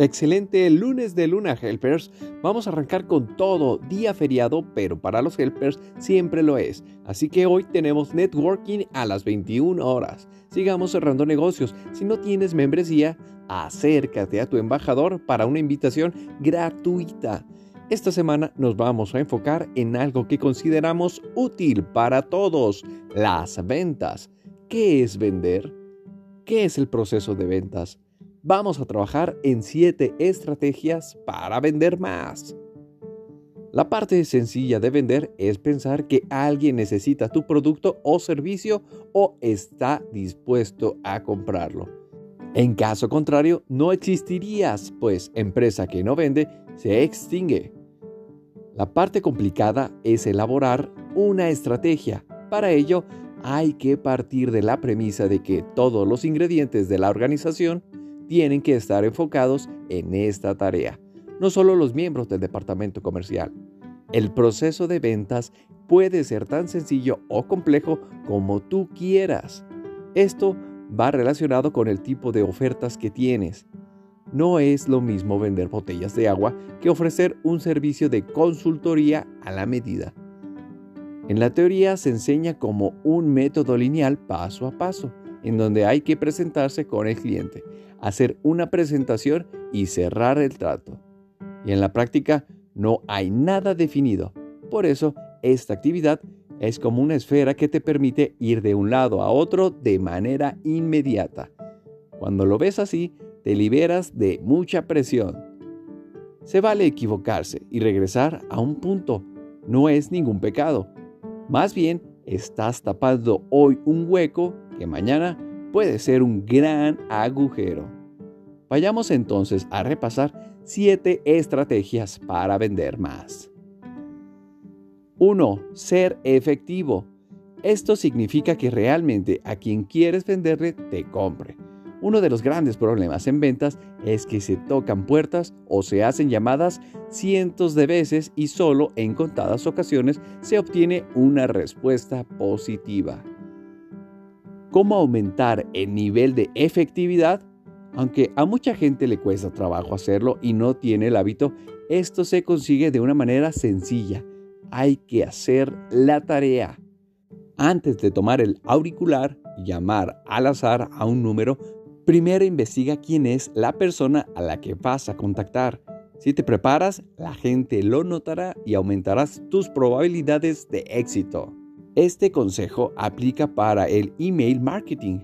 Excelente lunes de Luna Helpers. Vamos a arrancar con todo, día feriado, pero para los Helpers siempre lo es. Así que hoy tenemos networking a las 21 horas. Sigamos cerrando negocios. Si no tienes membresía, acércate a tu embajador para una invitación gratuita. Esta semana nos vamos a enfocar en algo que consideramos útil para todos, las ventas. ¿Qué es vender? ¿Qué es el proceso de ventas? Vamos a trabajar en 7 estrategias para vender más. La parte sencilla de vender es pensar que alguien necesita tu producto o servicio o está dispuesto a comprarlo. En caso contrario, no existirías, pues empresa que no vende se extingue. La parte complicada es elaborar una estrategia. Para ello, hay que partir de la premisa de que todos los ingredientes de la organización tienen que estar enfocados en esta tarea, no solo los miembros del departamento comercial. El proceso de ventas puede ser tan sencillo o complejo como tú quieras. Esto va relacionado con el tipo de ofertas que tienes. No es lo mismo vender botellas de agua que ofrecer un servicio de consultoría a la medida. En la teoría se enseña como un método lineal paso a paso, en donde hay que presentarse con el cliente, hacer una presentación y cerrar el trato. Y en la práctica no hay nada definido. Por eso, esta actividad es como una esfera que te permite ir de un lado a otro de manera inmediata. Cuando lo ves así, te liberas de mucha presión. Se vale equivocarse y regresar a un punto. No es ningún pecado. Más bien, estás tapando hoy un hueco que mañana puede ser un gran agujero. Vayamos entonces a repasar 7 estrategias para vender más. 1. Ser efectivo. Esto significa que realmente a quien quieres venderle te compre. Uno de los grandes problemas en ventas es que se tocan puertas o se hacen llamadas cientos de veces y solo en contadas ocasiones se obtiene una respuesta positiva. ¿Cómo aumentar el nivel de efectividad? Aunque a mucha gente le cuesta trabajo hacerlo y no tiene el hábito, esto se consigue de una manera sencilla. Hay que hacer la tarea. Antes de tomar el auricular y llamar al azar a un número, primero investiga quién es la persona a la que vas a contactar. Si te preparas, la gente lo notará y aumentarás tus probabilidades de éxito. Este consejo aplica para el email marketing,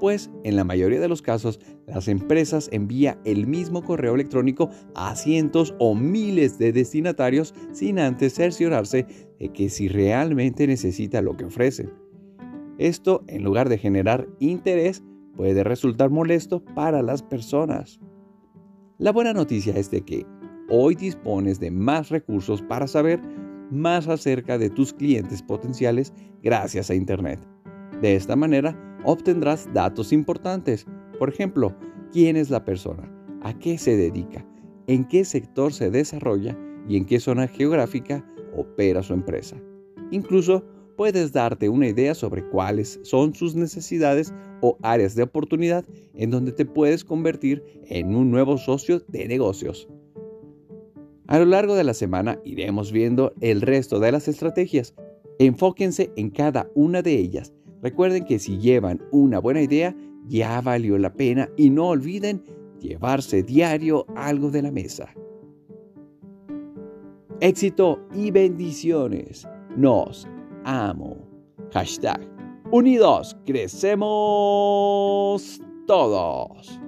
pues en la mayoría de los casos las empresas envían el mismo correo electrónico a cientos o miles de destinatarios sin antes cerciorarse de que si realmente necesita lo que ofrecen. Esto, en lugar de generar interés, puede resultar molesto para las personas. La buena noticia es de que hoy dispones de más recursos para saber más acerca de tus clientes potenciales gracias a Internet. De esta manera obtendrás datos importantes, por ejemplo, quién es la persona, a qué se dedica, en qué sector se desarrolla y en qué zona geográfica opera su empresa. Incluso puedes darte una idea sobre cuáles son sus necesidades o áreas de oportunidad en donde te puedes convertir en un nuevo socio de negocios. A lo largo de la semana iremos viendo el resto de las estrategias. Enfóquense en cada una de ellas. Recuerden que si llevan una buena idea, ya valió la pena y no olviden llevarse diario algo de la mesa. Éxito y bendiciones. Nos amo. Hashtag Unidos crecemos todos.